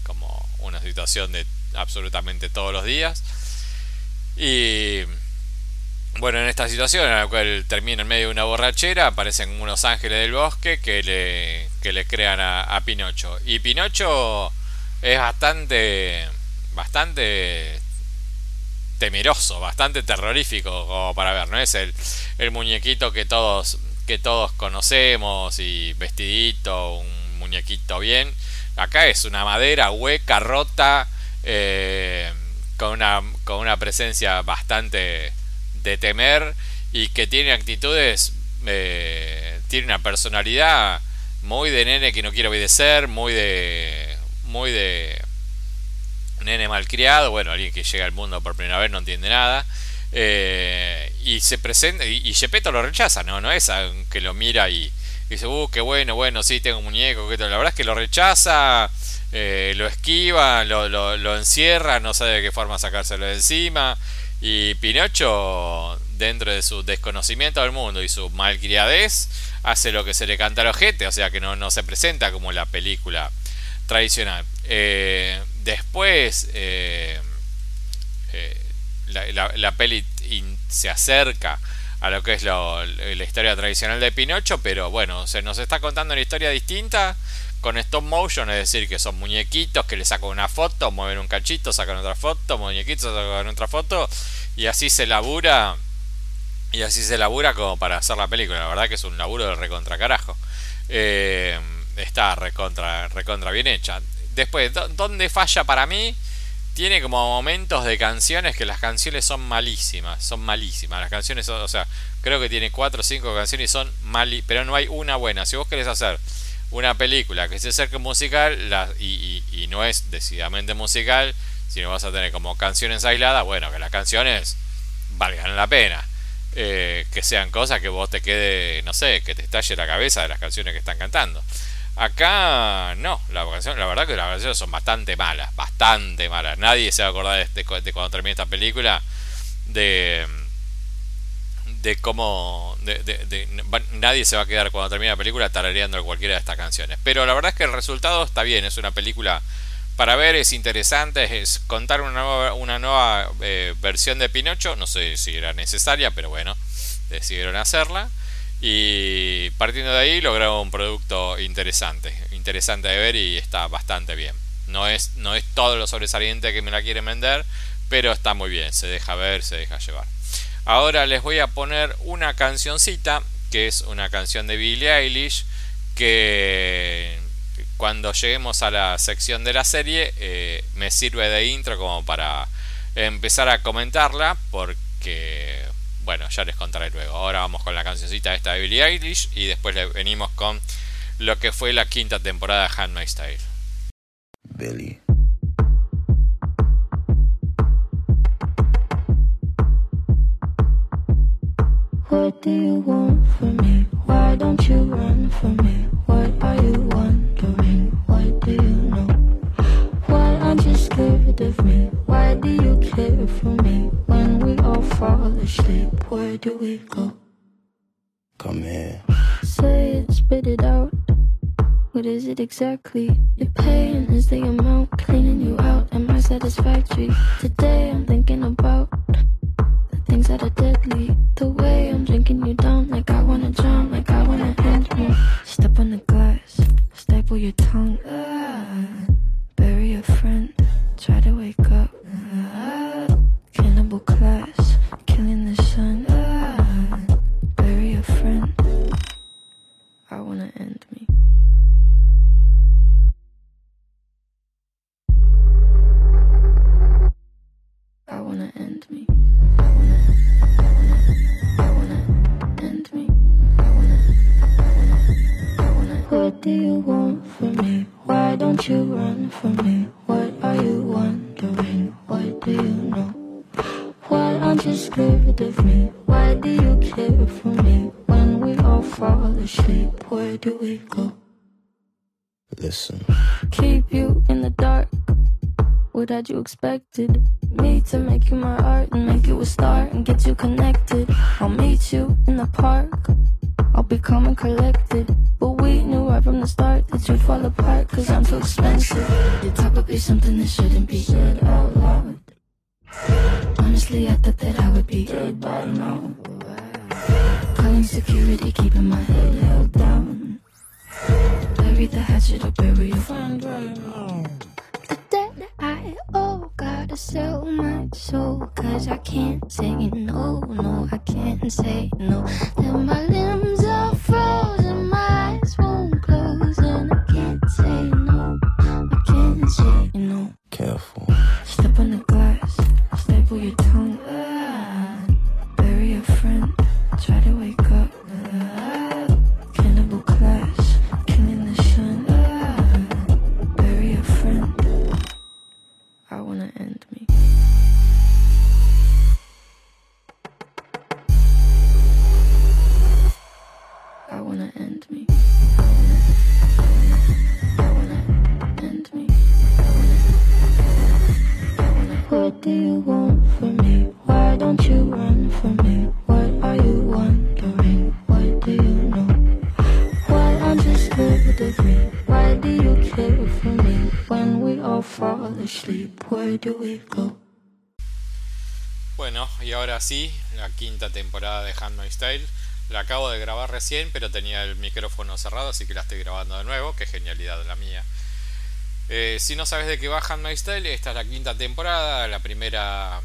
como una situación de absolutamente todos los días. Y bueno, en esta situación en la cual termina en medio de una borrachera, aparecen unos ángeles del bosque que le, que le crean a, Pinocho. Y Pinocho es bastante, bastante temeroso, bastante terrorífico como para ver, ¿no? Es el, el muñequito que todos, que todos conocemos y vestidito, un muñequito bien. Acá es una madera hueca, rota, eh, con, una, con una presencia bastante de temer y que tiene actitudes, eh, tiene una personalidad muy de nene que no quiere obedecer, muy de, muy de nene malcriado, bueno, alguien que llega al mundo por primera vez no entiende nada. Eh, y se presenta, y, y lo rechaza, no, no es que lo mira y, dice, uh, qué bueno, bueno, sí, tengo un muñeco, que la verdad es que lo rechaza, eh, lo esquiva, lo, lo, lo, encierra, no sabe de qué forma sacárselo de encima. Y Pinocho, dentro de su desconocimiento del mundo y su malcriadez, hace lo que se le canta al ojete, o sea que no, no se presenta como la película tradicional. Eh, después, eh, eh, la, la, peli se acerca a lo que es la historia tradicional de Pinocho, pero bueno, se nos está contando una historia distinta con stop motion, es decir, que son muñequitos que le sacan una foto, mueven un cachito, sacan otra foto, muñequitos, sacan otra foto, y así se labura, y así se labura como para hacer la película. La verdad que es un laburo de recontra carajo. Eh, está recontra, recontra bien hecha. Después, ¿dónde falla para mí? Tiene como momentos de canciones que las canciones son malísimas, son malísimas. Las canciones son, o sea, creo que tiene 4 o 5 canciones y son mal, pero no hay una buena. Si vos querés hacer una película que se acerque musical la, y, y, no es decididamente musical, sino vas a tener como canciones aisladas, bueno, que las canciones valgan la pena. Eh, que sean cosas que vos te quede, no sé, que te estalle la cabeza de las canciones que están cantando. Acá no, la, canción, la verdad que las canciones son bastante malas, bastante malas. Nadie se va a acordar de, de cuando termine esta película de de cómo nadie se va a quedar cuando termine la película tarareando cualquiera de estas canciones. Pero la verdad es que el resultado está bien, es una película para ver, es interesante, es contar una nueva, una nueva eh, versión de Pinocho, no sé si era necesaria, pero bueno, decidieron hacerla. Y partiendo de ahí lograron un producto interesante, interesante de ver y está bastante bien. No es, no es todo lo sobresaliente que me la quieren vender, pero está muy bien, se deja ver, se deja llevar. Ahora les voy a poner una cancioncita, que es una canción de Billie Eilish, que cuando lleguemos a la sección de la serie eh, me sirve de intro como para empezar a comentarla, porque, bueno, ya les contaré luego. Ahora vamos con la cancioncita esta de Billie Eilish y después le venimos con lo que fue la quinta temporada de Handmaid's Tale. Billy. What do you want from me? Why don't you run from me? What are you wondering? What do you know? Why aren't you scared of me? Why do you care for me? When we all fall asleep, where do we go? Come here. Say it, spit it out. What is it exactly? Your pain is the amount cleaning you out. Am I satisfactory? Today I'm thinking about things that are deadly. The way I'm drinking you down, like I wanna drown, like I wanna end me. Step on the glass, staple your tongue. Had you expected? Me to make you my art and make you a star and get you connected. Ahora sí, la quinta temporada de Handmaid's Tale. La acabo de grabar recién, pero tenía el micrófono cerrado, así que la estoy grabando de nuevo. Qué genialidad la mía. Eh, si no sabes de qué va Handmaid's Tale, esta es la quinta temporada. La primera,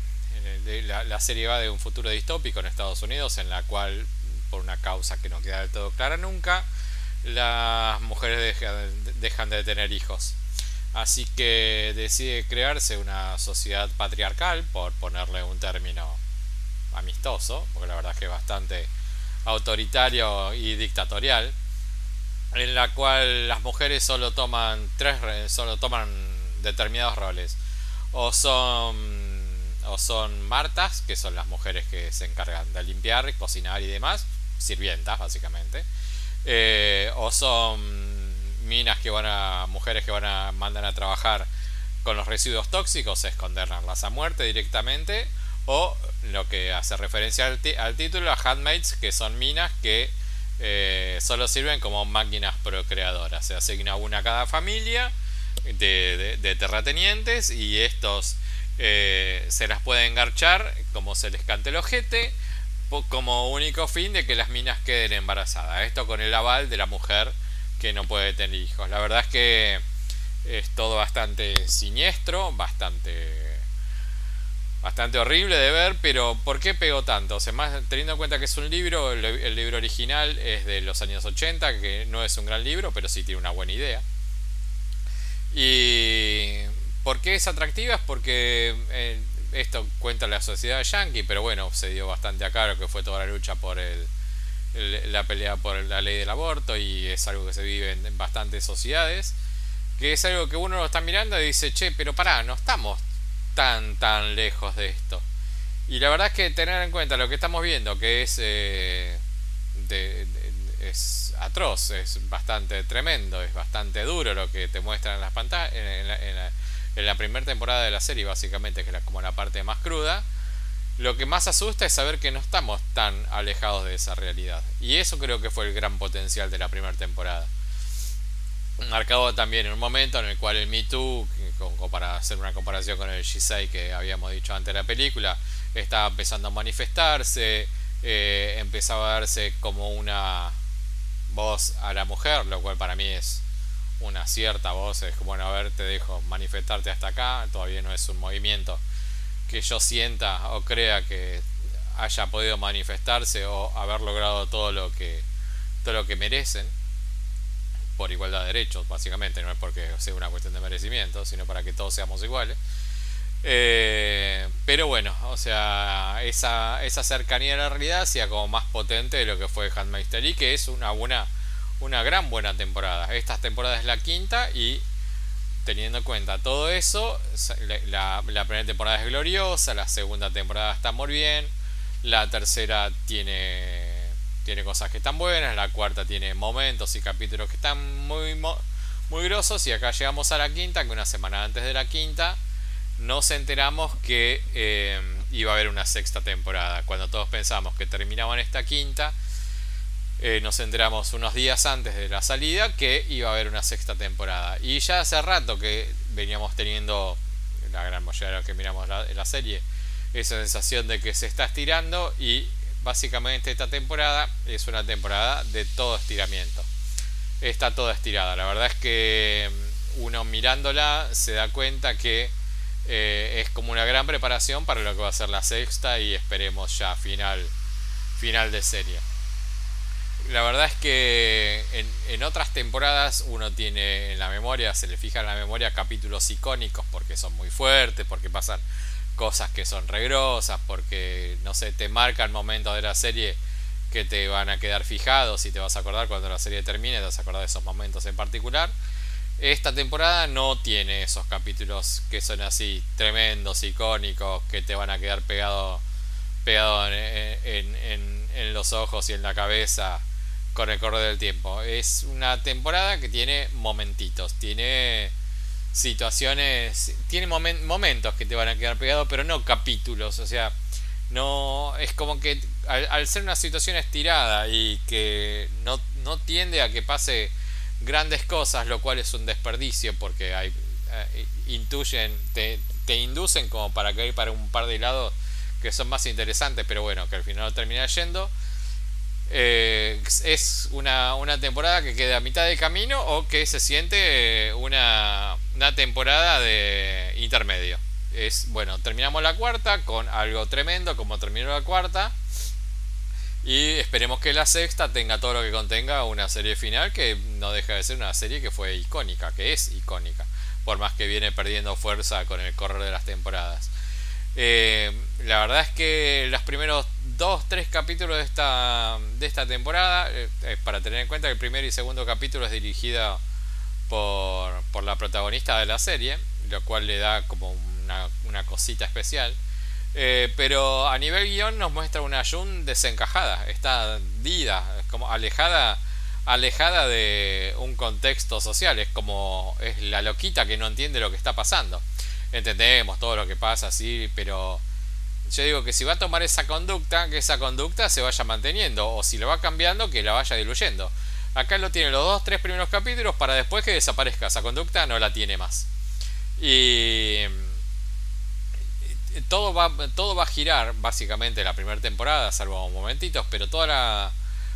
eh, la, serie va de un futuro distópico en Estados Unidos, en la cual, por una causa que no queda del todo clara nunca, las mujeres dejan de tener hijos. Así que decide crearse una sociedad patriarcal, por ponerle un término amistoso, porque la verdad es que es bastante autoritario y dictatorial, en la cual las mujeres solo toman tres, re- solo toman determinados roles, o son o son martas, que son las mujeres que se encargan de limpiar, cocinar y demás, sirvientas básicamente, eh, o son minas que van a mujeres que van a mandan a trabajar con los residuos tóxicos, esconderlas a muerte directamente, o lo que hace referencia al, título, a handmaids, que son minas que eh, solo sirven como máquinas procreadoras. Se asigna una a cada familia de, terratenientes y estos eh, se las pueden engarchar como se les cante el ojete como único fin de que las minas queden embarazadas. Esto con el aval de la mujer que no puede tener hijos. La verdad es que es todo bastante siniestro, bastante bastante horrible de ver, pero ¿por qué pegó tanto? O sea, más teniendo en cuenta que es un libro, el, libro original es de los años 80, que no es un gran libro, pero sí tiene una buena idea. Y ¿por qué es atractiva? Es porque eh, esto cuenta la sociedad yankee, pero bueno, se dio bastante acá lo que fue toda la lucha por el- la pelea por la ley del aborto y es algo que se vive en, en bastantes sociedades, que es algo que uno lo está mirando y dice, che, pero pará, no estamos tan tan lejos de esto. Y la verdad es que tener en cuenta lo que estamos viendo, que es eh, de- es atroz, es bastante tremendo, es bastante duro lo que te muestran en las pantallas, en, la, en la- primera temporada de la serie, básicamente, que es como la parte más cruda. Lo que más asusta es saber que no estamos tan alejados de esa realidad. Y eso creo que fue el gran potencial de la primera temporada marcado también en un momento en el cual el Me Too, para hacer una comparación con el Shisei que habíamos dicho antes de la película, estaba empezando a manifestarse, eh, empezaba a darse como una voz a la mujer, lo cual para mí es una cierta voz, es bueno, a ver, te dejo manifestarte hasta acá, todavía no es un movimiento que yo sienta o crea que haya podido manifestarse o haber logrado todo lo que todo lo que merecen por igualdad de derechos, básicamente, no es porque sea una cuestión de merecimiento, sino para que todos seamos iguales. Eh, pero bueno, o sea, esa, esa cercanía a la realidad sea como más potente de lo que fue Handmaid's Tale, que es una buena, una gran buena temporada. Esta temporada es la quinta y teniendo en cuenta todo eso, la- la primera temporada es gloriosa, la segunda temporada está muy bien, la tercera tiene tiene cosas que están buenas, la cuarta tiene momentos y capítulos que están muy, muy grosos y acá llegamos a la quinta, que una semana antes de la quinta nos enteramos que eh, iba a haber una sexta temporada. Cuando todos pensamos que terminaban esta quinta, eh, nos enteramos unos días antes de la salida que iba a haber una sexta temporada. Y ya hace rato que veníamos teniendo, la gran mayoría de los que miramos la, la serie, esa sensación de que se está estirando y básicamente esta temporada es una temporada de todo estiramiento. Está toda estirada. La verdad es que mm, uno mirándola se da cuenta que eh, es como una gran preparación para lo que va a ser la sexta y esperemos ya final, final de serie. La verdad es que en, en, otras temporadas uno tiene en la memoria, se le fija en la memoria capítulos icónicos porque son muy fuertes, porque pasan cosas que son regrosas, porque no sé, te marcan momentos de la serie que te van a quedar fijados y te vas a acordar cuando la serie termine, te vas a acordar de esos momentos en particular. Esta temporada no tiene esos capítulos que son así tremendos, icónicos, que te van a quedar pegado en, en, en, los ojos y en la cabeza con el correr del tiempo. Es una temporada que tiene momentitos, tiene situaciones, tiene momentos que te van a quedar pegados, pero no capítulos, o sea, no es como que al, ser una situación estirada y que no, no, tiende a que pase grandes cosas, lo cual es un desperdicio porque hay, eh, intuyen, te, te, inducen como para hay para un par de lados que son más interesantes, pero bueno, que al final no termina yendo. Eh, es una, una, temporada que queda a mitad de camino o que se siente una, una temporada de intermedio. Es bueno, terminamos la cuarta con algo tremendo como terminó la cuarta. Y esperemos que la sexta tenga todo lo que contenga una serie final que no deja de ser una serie que fue icónica, que es icónica, por más que viene perdiendo fuerza con el correr de las temporadas. Eh, la verdad es que los primeros dos, tres capítulos de esta, de esta temporada, eh, para tener en cuenta que el primer y segundo capítulo es dirigida por, la protagonista de la serie, lo cual le da como una, cosita especial. Eh, pero a nivel guion nos muestra una Jun desencajada, está dida, como alejada, alejada de un contexto social, es como es la loquita que no entiende lo que está pasando. Entendemos todo lo que pasa, sí, pero yo digo que si va a tomar esa conducta, que esa conducta se vaya manteniendo, o si lo va cambiando, que la vaya diluyendo. Acá lo tiene los dos, tres primeros capítulos para después que desaparezca esa conducta, no la tiene más. Y todo va, todo va a girar básicamente la primera temporada, salvo momentitos, pero toda la,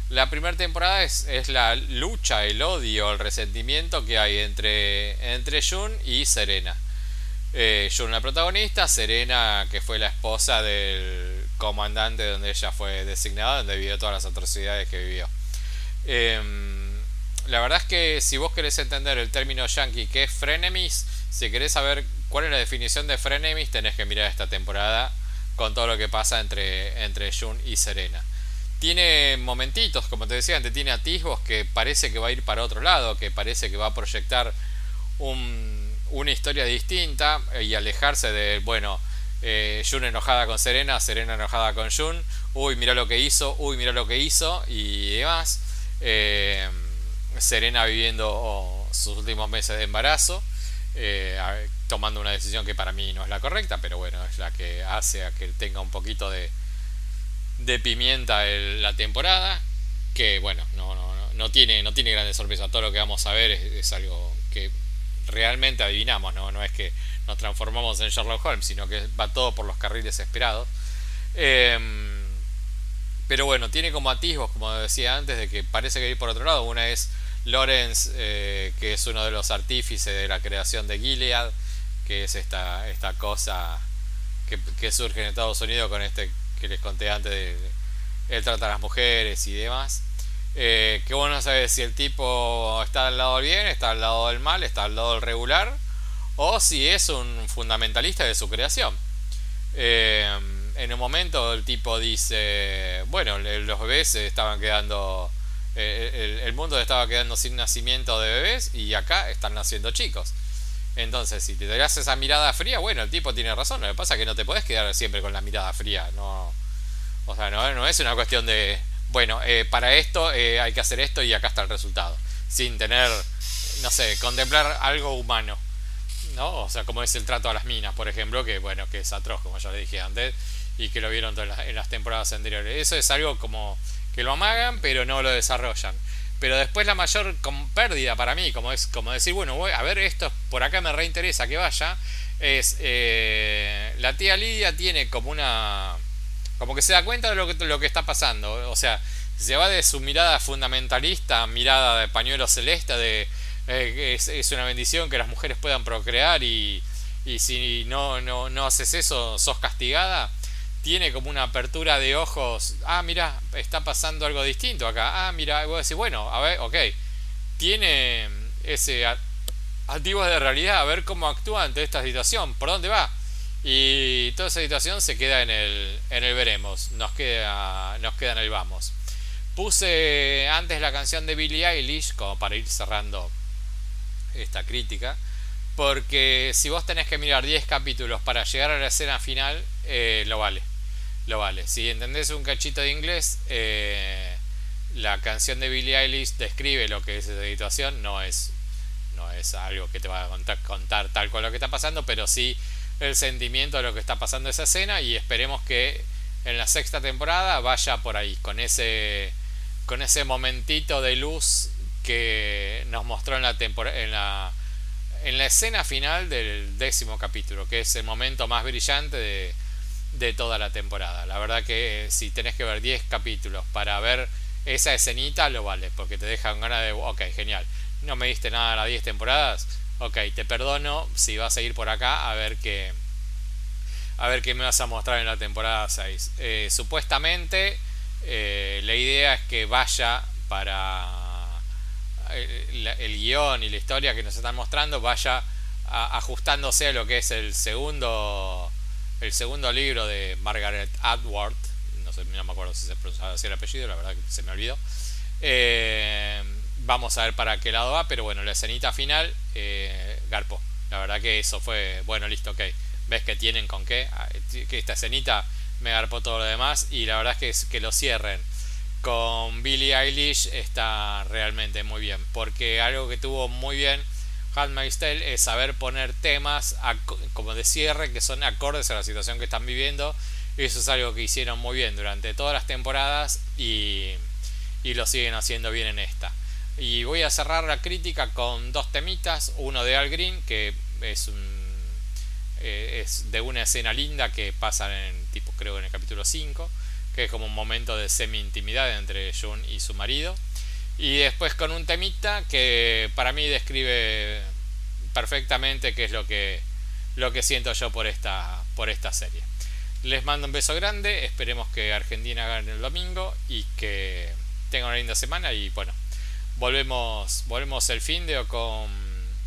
la primera temporada es, es, la lucha, el odio, el resentimiento que hay entre, entre Jun y Serena. Eh, Jun la protagonista, Serena que fue la esposa del comandante donde ella fue designada, donde vivió todas las atrocidades que vivió. Em, la verdad es que si vos querés entender el término yankee que es frenemies, si querés saber cuál es la definición de frenemies, tenés que mirar esta temporada con todo lo que pasa entre, entre Jun y Serena. Tiene momentitos, como te decía antes, tiene atisbos que parece que va a ir para otro lado, que parece que va a proyectar un, una historia distinta y alejarse de, bueno, eh, Jun enojada con Serena, Serena enojada con Jun, uy, mira lo que hizo, uy, mira lo que hizo y demás. Eh, Serena viviendo sus últimos meses de embarazo, eh, tomando una decisión que para mí no es la correcta, pero bueno, es la que hace a que tenga un poquito de, de pimienta la temporada, que bueno, no, no, no, tiene, no tiene grandes sorpresas, todo lo que vamos a ver es, algo que realmente adivinamos, ¿no? no es que nos transformamos en Sherlock Holmes, sino que va todo por los carriles esperados. Eh, pero bueno, tiene como atisbos, como decía antes, de que parece que ir por otro lado. Una es Lawrence, eh, que es uno de los artífices de la creación de Gilead, que es esta, esta cosa que, surge en Estados Unidos con este que les conté antes de, él trata a las mujeres y demás. Eh, que bueno sabe si el tipo está al lado del bien, está al lado del mal, está al lado del regular, o si es un fundamentalista de su creación. Eh, en un momento el tipo dice, bueno, los bebés estaban quedando, eh, el, mundo estaba quedando sin nacimiento de bebés y acá están naciendo chicos. Entonces, si te das esa mirada fría, bueno, el tipo tiene razón. Lo que pasa es que no te puedes quedar siempre con la mirada fría. No, o sea, no, no es una cuestión de bueno, eh, para esto eh, hay que hacer esto y acá está el resultado. Sin tener, no sé, contemplar algo humano. ¿no? O sea, como es el trato a las minas, por ejemplo, que bueno, que es atroz, como ya le dije antes, y que lo vieron en las temporadas anteriores. Eso es algo como que lo amagan, pero no lo desarrollan. Pero después la mayor pérdida para mí, como es como decir, bueno, a ver esto, por acá me reinteresa que vaya, es eh, la tía Lidia tiene como una como que se da cuenta de lo que, lo que está pasando o sea se va de su mirada fundamentalista mirada de pañuelo celeste de eh, es, es, una bendición que las mujeres puedan procrear y, y si no, no, no haces eso sos castigada tiene como una apertura de ojos ah mira está pasando algo distinto acá ah mira voy a decir bueno a ver ok tiene ese activos de realidad, a ver cómo actúa ante esta situación, por dónde va. Y toda esa situación se queda en el, en el veremos, nos queda, nos queda en el vamos. Puse antes la canción de Billie Eilish, como para ir cerrando esta crítica, porque si vos tenés que mirar 10 capítulos para llegar a la escena final, eh, lo vale. Lo vale. Si entendés un cachito de inglés, eh, la canción de Billie Eilish describe lo que es esa situación, no es es algo que te va a contar, contar tal cual lo que está pasando, pero sí el sentimiento de lo que está pasando esa escena y esperemos que en la sexta temporada vaya por ahí, con ese, con ese momentito de luz que nos mostró en la, en la, en la escena final del décimo capítulo, que es el momento más brillante de, de toda la temporada. La verdad que si tenés que ver 10 capítulos para ver esa escenita, lo vale, porque te dejan ganas de, ok, genial no me diste nada a las 10 temporadas, ok, te perdono si vas a ir por acá a ver qué, a ver qué me vas a mostrar en la temporada 6. Eh, supuestamente eh, la idea es que vaya para eh, el, guion y la historia que nos están mostrando vaya ajustándose a lo que es el segundo el segundo libro de Margaret Atwood no sé no me acuerdo si se pronunciaba así el apellido la verdad que se me olvidó eh, Vamos a ver para qué lado va, pero bueno, la escenita final, eh, Garpo. La verdad que eso fue, bueno, listo, ok. Ves que tienen con qué. Ah, que esta escenita me garpó todo lo demás. Y la verdad es que, es que lo cierren con Billie Eilish está realmente muy bien. Porque algo que tuvo muy bien Handmaid's Tale es saber poner temas como de cierre que son acordes a la situación que están viviendo. Eso es algo que hicieron muy bien durante todas las temporadas y, y lo siguen haciendo bien en esta. Y voy a cerrar la crítica con dos temitas. Uno de Al Green, que es un eh, es de una escena linda que pasa en tipo creo en el capítulo 5 que es como un momento de semi intimidad entre June y su marido y después con un temita que para mí describe perfectamente qué es lo que lo que siento yo por esta por esta serie les mando un beso grande esperemos que Argentina gane el domingo y que tengan una linda semana y bueno Volvemos, volvemos el fin de o con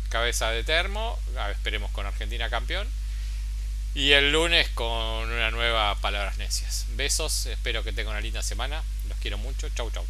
cabeza de termo. Esperemos con Argentina campeón. Y el lunes con una nueva Palabras Necias. Besos, espero que tengan una linda semana. Los quiero mucho. Chau, chau.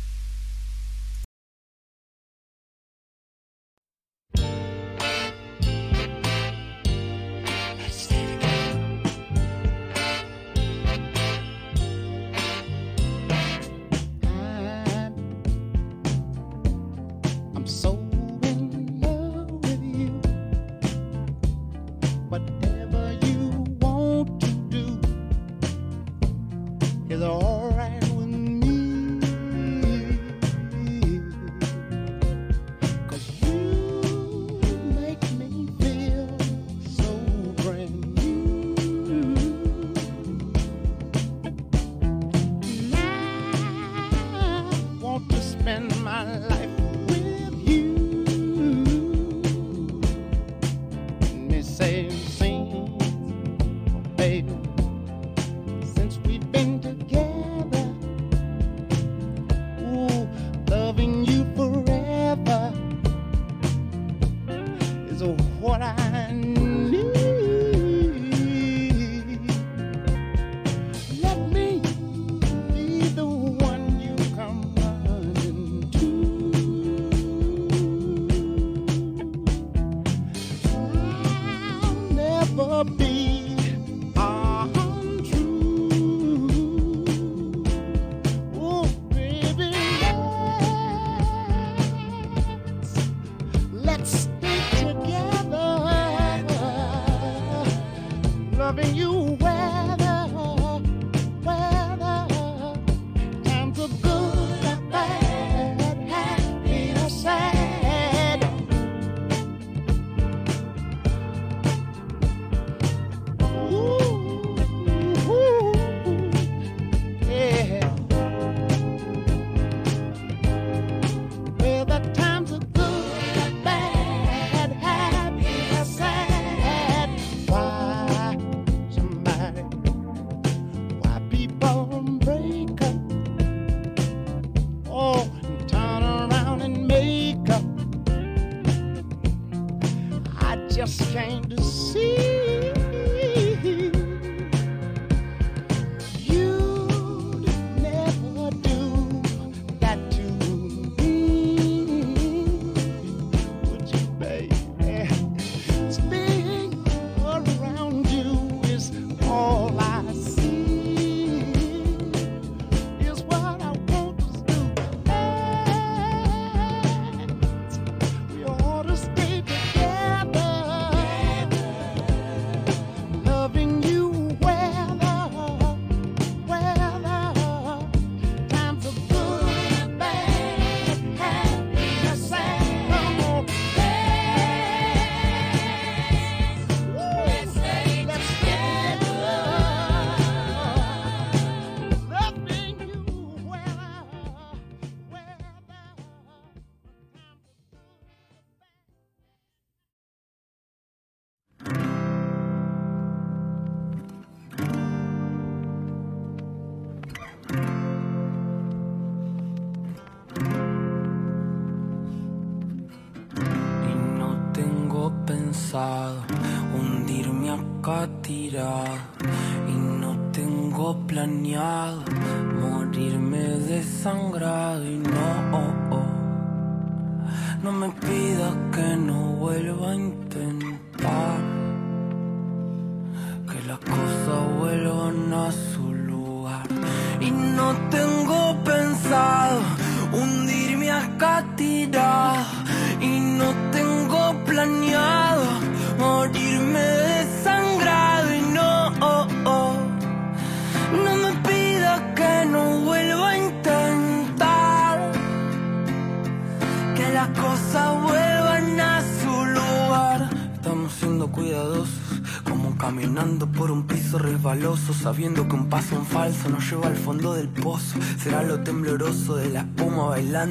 same scene, oh, baby.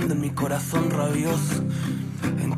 En mi corazón rabioso.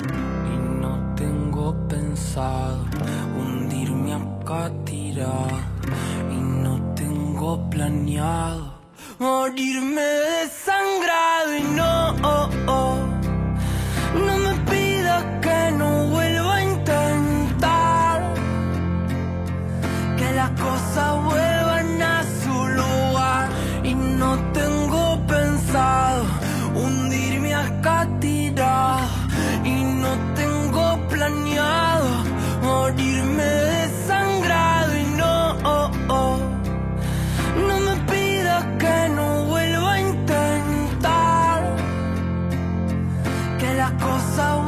Y no tengo pensado hundirme acá tirado. Y no tengo planeado morirme desangrado. Y no, oh, oh, no me pidas que no vuelva a intentar que las cosas vuelvan a su lugar. Y no tengo pensado hundirme acá morirme desangrado y no, oh, oh, no me pidas que no vuelva a intentar que las cosas